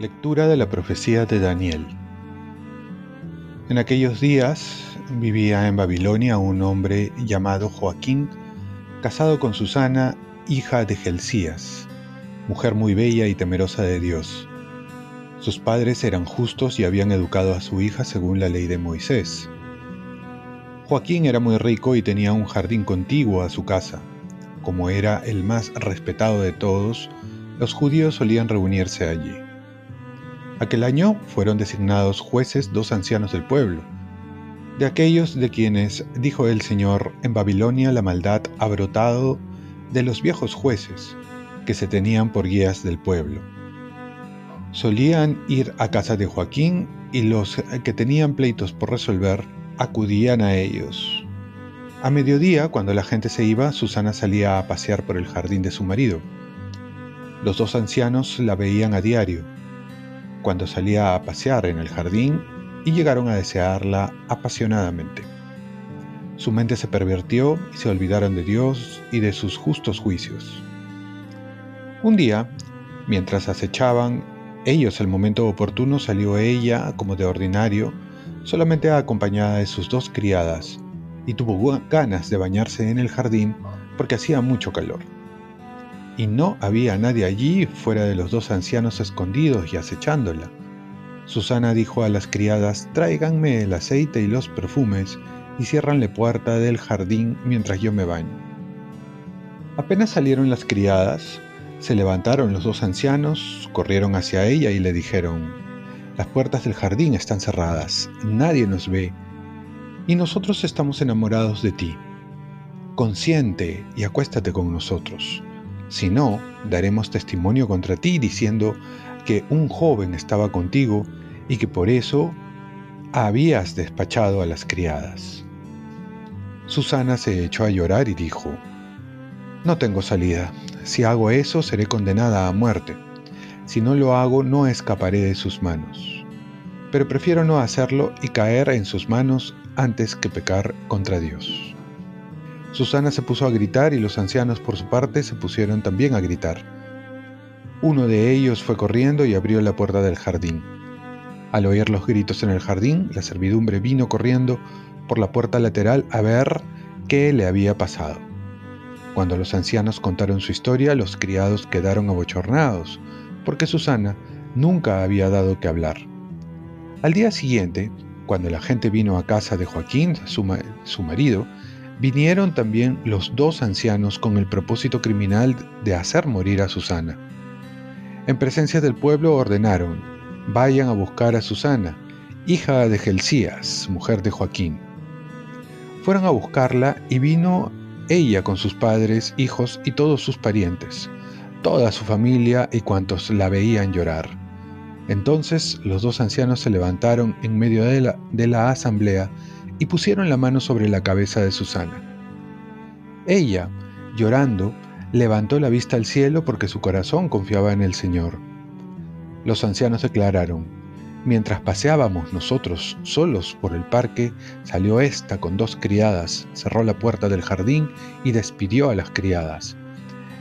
Lectura de la profecía de Daniel. En aquellos días vivía en Babilonia un hombre llamado Joaquín, casado con Susana, hija de Gelcías, mujer muy bella y temerosa de Dios. Sus padres eran justos y habían educado a su hija según la ley de Moisés. Joaquín era muy rico y tenía un jardín contiguo a su casa. Como era el más respetado de todos, los judíos solían reunirse allí. Aquel año fueron designados jueces dos ancianos del pueblo, de aquellos de quienes, dijo el Señor, en Babilonia la maldad ha brotado de los viejos jueces, que se tenían por guías del pueblo. Solían ir a casa de Joaquín y los que tenían pleitos por resolver acudían a ellos. A mediodía, cuando la gente se iba, Susana salía a pasear por el jardín de su marido. Los dos ancianos la veían a diario cuando salía a pasear en el jardín y llegaron a desearla apasionadamente. Su mente se pervirtió y se olvidaron de Dios y de sus justos juicios. Un día, mientras acechaban ellos el momento oportuno, salió ella, como de ordinario, solamente acompañada de sus dos criadas, y tuvo ganas de bañarse en el jardín porque hacía mucho calor y no había nadie allí fuera de los dos ancianos escondidos y acechándola. Susana dijo a las criadas, tráiganme el aceite y los perfumes y cierranle puerta del jardín mientras yo me baño. Apenas salieron las criadas, se levantaron los dos ancianos, corrieron hacia ella y le dijeron, las puertas del jardín están cerradas, nadie nos ve, y nosotros estamos enamorados de ti. Consciente y acuéstate con nosotros. Si no, daremos testimonio contra ti diciendo que un joven estaba contigo y que por eso habías despachado a las criadas. Susana se echó a llorar y dijo, No tengo salida. Si hago eso, seré condenada a muerte. Si no lo hago, no escaparé de sus manos. Pero prefiero no hacerlo y caer en sus manos antes que pecar contra Dios. Susana se puso a gritar y los ancianos por su parte se pusieron también a gritar. Uno de ellos fue corriendo y abrió la puerta del jardín. Al oír los gritos en el jardín, la servidumbre vino corriendo por la puerta lateral a ver qué le había pasado. Cuando los ancianos contaron su historia, los criados quedaron abochornados, porque Susana nunca había dado que hablar. Al día siguiente, cuando la gente vino a casa de Joaquín, su, su marido, Vinieron también los dos ancianos con el propósito criminal de hacer morir a Susana. En presencia del pueblo ordenaron, vayan a buscar a Susana, hija de Gelcías, mujer de Joaquín. Fueron a buscarla y vino ella con sus padres, hijos y todos sus parientes, toda su familia y cuantos la veían llorar. Entonces los dos ancianos se levantaron en medio de la, de la asamblea y pusieron la mano sobre la cabeza de Susana. Ella, llorando, levantó la vista al cielo porque su corazón confiaba en el Señor. Los ancianos declararon, mientras paseábamos nosotros solos por el parque, salió ésta con dos criadas, cerró la puerta del jardín y despidió a las criadas.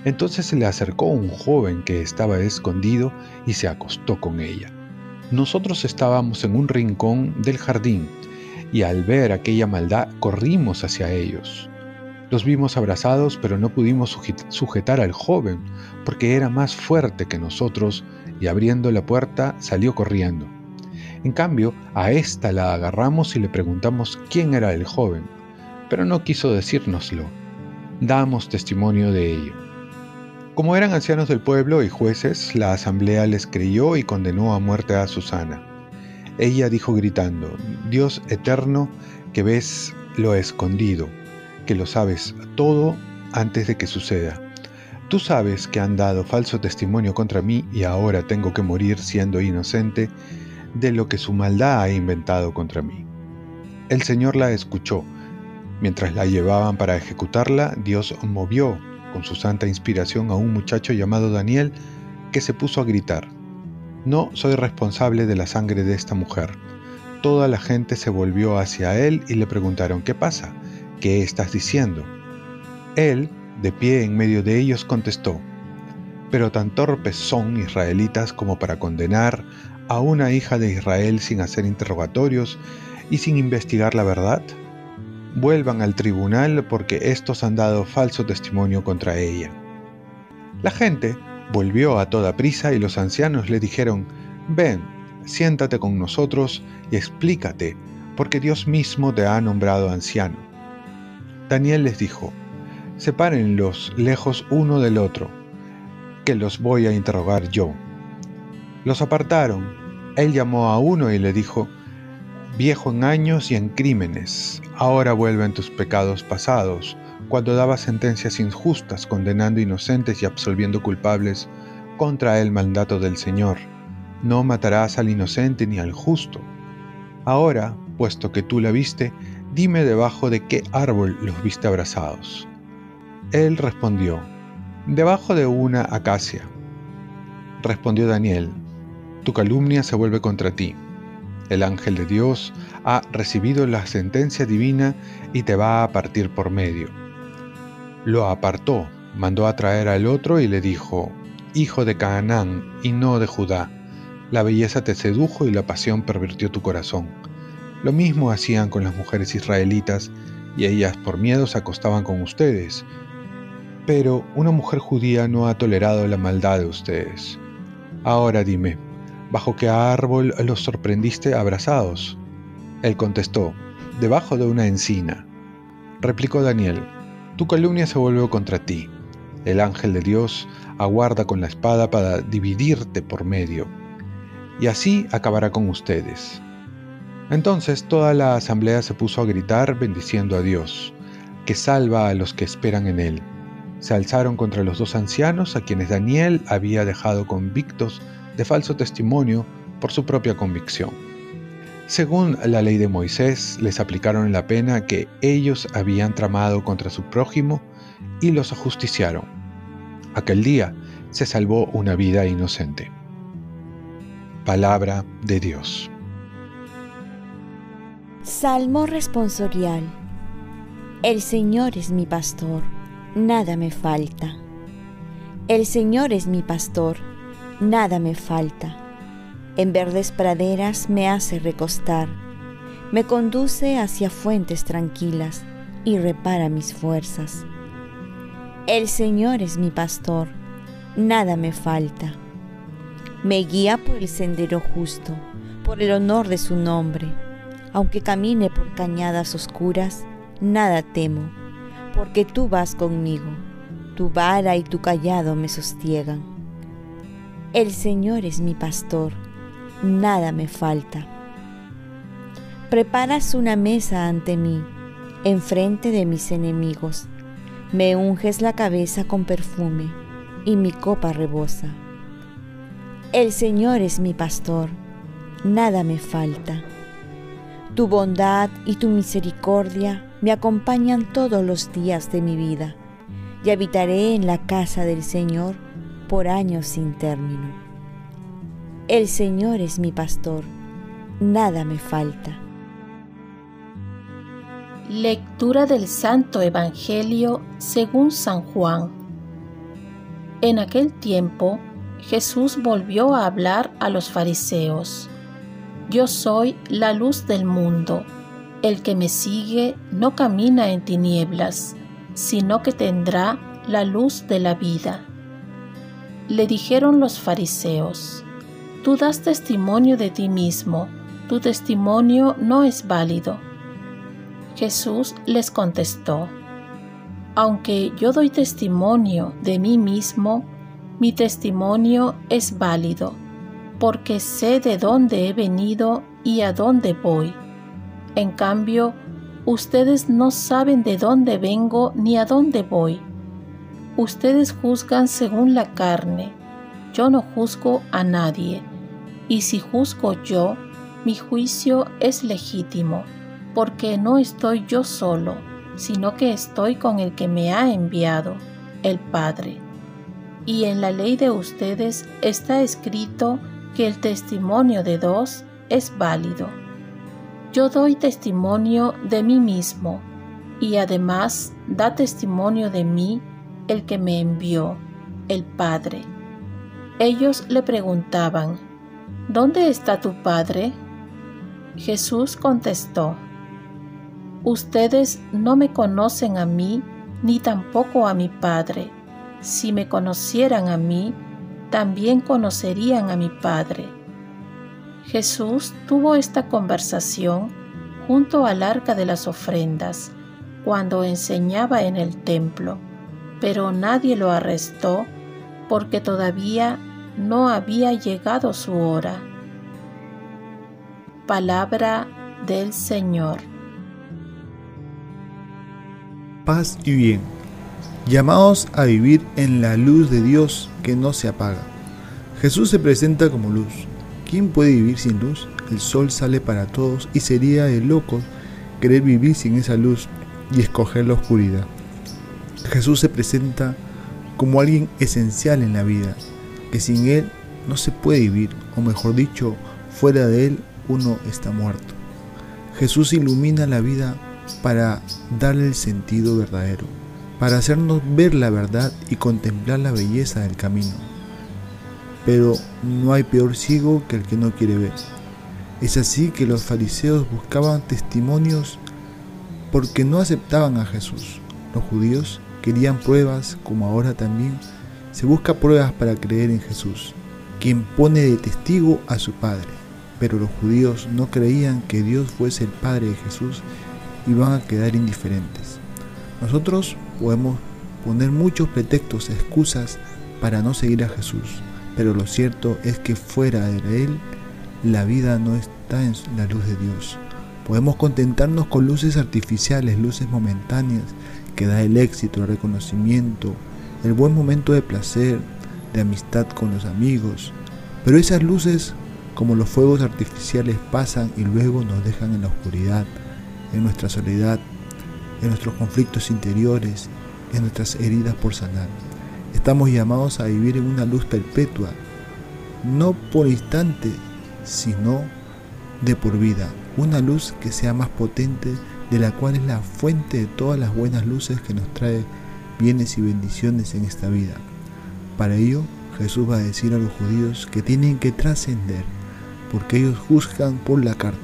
Entonces se le acercó un joven que estaba escondido y se acostó con ella. Nosotros estábamos en un rincón del jardín y al ver aquella maldad corrimos hacia ellos. Los vimos abrazados, pero no pudimos sujetar al joven, porque era más fuerte que nosotros, y abriendo la puerta salió corriendo. En cambio, a ésta la agarramos y le preguntamos quién era el joven, pero no quiso decírnoslo. Damos testimonio de ello. Como eran ancianos del pueblo y jueces, la asamblea les creyó y condenó a muerte a Susana. Ella dijo gritando, Dios eterno, que ves lo escondido, que lo sabes todo antes de que suceda. Tú sabes que han dado falso testimonio contra mí y ahora tengo que morir siendo inocente de lo que su maldad ha inventado contra mí. El Señor la escuchó. Mientras la llevaban para ejecutarla, Dios movió con su santa inspiración a un muchacho llamado Daniel que se puso a gritar. No soy responsable de la sangre de esta mujer. toda la gente se volvió hacia él y le preguntaron, ¿qué pasa? ¿Qué estás diciendo? Él, de pie en medio de ellos, contestó, pero tan torpes son israelitas como para condenar a una hija de Israel sin hacer interrogatorios y sin investigar la verdad? Vuelvan al tribunal porque estos han dado falso testimonio contra ella. La gente volvió a toda prisa y los ancianos le dijeron, ven, siéntate con nosotros y explícate, porque Dios mismo te ha nombrado anciano. Daniel les dijo, sepárenlos lejos uno del otro, que los voy a interrogar yo. Los apartaron. Él llamó a uno y le dijo, viejo en años y en crímenes, ahora vuelven tus pecados pasados, cuando dabas sentencias injustas, condenando inocentes y absolviendo culpables contra el mandato del Señor. No matarás al inocente ni al justo. Ahora, puesto que tú la viste, dime debajo de qué árbol los viste abrazados. Él respondió, debajo de una acacia. Respondió Daniel, tu calumnia se vuelve contra ti. El ángel de Dios ha recibido la sentencia divina y te va a partir por medio. Lo apartó, mandó a traer al otro y le dijo, Hijo de Canaán y no de Judá, la belleza te sedujo y la pasión pervirtió tu corazón. Lo mismo hacían con las mujeres israelitas y ellas por miedo se acostaban con ustedes. Pero una mujer judía no ha tolerado la maldad de ustedes. Ahora dime, ¿bajo qué árbol los sorprendiste abrazados? Él contestó, debajo de una encina. Replicó Daniel, tu calumnia se vuelve contra ti. El ángel de Dios aguarda con la espada para dividirte por medio y así acabará con ustedes. Entonces toda la asamblea se puso a gritar bendiciendo a Dios, que salva a los que esperan en Él. Se alzaron contra los dos ancianos a quienes Daniel había dejado convictos de falso testimonio por su propia convicción. Según la ley de Moisés, les aplicaron la pena que ellos habían tramado contra su prójimo y los ajusticiaron. Aquel día se salvó una vida inocente. Palabra de Dios. Salmo responsorial. El Señor es mi pastor, nada me falta. El Señor es mi pastor, nada me falta. En verdes praderas me hace recostar, me conduce hacia fuentes tranquilas y repara mis fuerzas. El Señor es mi pastor, nada me falta me guía por el sendero justo, por el honor de su nombre. Aunque camine por cañadas oscuras, nada temo, porque tú vas conmigo, tu vara y tu callado me sostiegan. El Señor es mi pastor, nada me falta. Preparas una mesa ante mí, enfrente de mis enemigos. Me unges la cabeza con perfume, y mi copa rebosa. El Señor es mi pastor, nada me falta. Tu bondad y tu misericordia me acompañan todos los días de mi vida, y habitaré en la casa del Señor por años sin término. El Señor es mi pastor, nada me falta. Lectura del Santo Evangelio según San Juan. En aquel tiempo, Jesús volvió a hablar a los fariseos. Yo soy la luz del mundo. El que me sigue no camina en tinieblas, sino que tendrá la luz de la vida. Le dijeron los fariseos, Tú das testimonio de ti mismo, tu testimonio no es válido. Jesús les contestó, Aunque yo doy testimonio de mí mismo, mi testimonio es válido, porque sé de dónde he venido y a dónde voy. En cambio, ustedes no saben de dónde vengo ni a dónde voy. Ustedes juzgan según la carne, yo no juzgo a nadie, y si juzgo yo, mi juicio es legítimo, porque no estoy yo solo, sino que estoy con el que me ha enviado, el Padre. Y en la ley de ustedes está escrito que el testimonio de dos es válido. Yo doy testimonio de mí mismo, y además da testimonio de mí el que me envió, el Padre. Ellos le preguntaban, ¿Dónde está tu Padre? Jesús contestó, Ustedes no me conocen a mí, ni tampoco a mi Padre. Si me conocieran a mí, también conocerían a mi Padre. Jesús tuvo esta conversación junto al arca de las ofrendas, cuando enseñaba en el templo, pero nadie lo arrestó porque todavía no había llegado su hora. Palabra del Señor. Paz y bien. Llamados a vivir en la luz de Dios que no se apaga. Jesús se presenta como luz. ¿Quién puede vivir sin luz? El sol sale para todos y sería de loco querer vivir sin esa luz y escoger la oscuridad. Jesús se presenta como alguien esencial en la vida, que sin Él no se puede vivir, o mejor dicho, fuera de Él uno está muerto. Jesús ilumina la vida para darle el sentido verdadero, para hacernos ver la verdad y contemplar la belleza del camino. Pero no hay peor ciego que el que no quiere ver. Es así que los fariseos buscaban testimonios porque no aceptaban a Jesús. Los judíos querían pruebas, como ahora también se busca pruebas para creer en Jesús, quien pone de testigo a su Padre. Pero los judíos no creían que Dios fuese el Padre de Jesús y van a quedar indiferentes. Nosotros podemos poner muchos pretextos, excusas para no seguir a Jesús, pero lo cierto es que fuera de Él la vida no está en la luz de Dios. Podemos contentarnos con luces artificiales, luces momentáneas, que da el éxito, el reconocimiento, el buen momento de placer, de amistad con los amigos. Pero esas luces, como los fuegos artificiales, pasan y luego nos dejan en la oscuridad, en nuestra soledad, en nuestros conflictos interiores, en nuestras heridas por sanar. Estamos llamados a vivir en una luz perpetua, no por instante, sino de por vida, una luz que sea más potente, de la cual es la fuente de todas las buenas luces que nos trae bienes y bendiciones en esta vida. Para ello, Jesús va a decir a los judíos que tienen que trascender, porque ellos juzgan por la carne,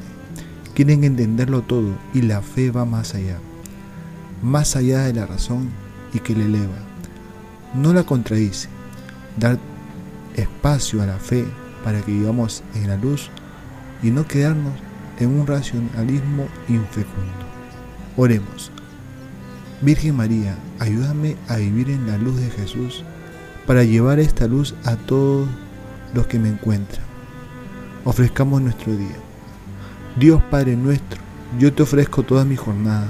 quieren entenderlo todo y la fe va más allá, más allá de la razón y que le eleva. No la contradice, dar espacio a la fe para que vivamos en la luz y no quedarnos en un racionalismo infecundo. Oremos. Virgen María, ayúdame a vivir en la luz de Jesús para llevar esta luz a todos los que me encuentran. Ofrezcamos nuestro día. Dios Padre nuestro, yo te ofrezco toda mi jornada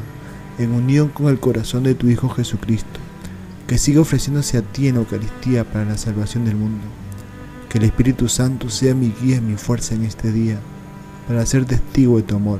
en unión con el corazón de tu Hijo Jesucristo, que siga ofreciéndose a ti en Eucaristía para la salvación del mundo. Que el Espíritu Santo sea mi guía y mi fuerza en este día, para ser testigo de tu amor.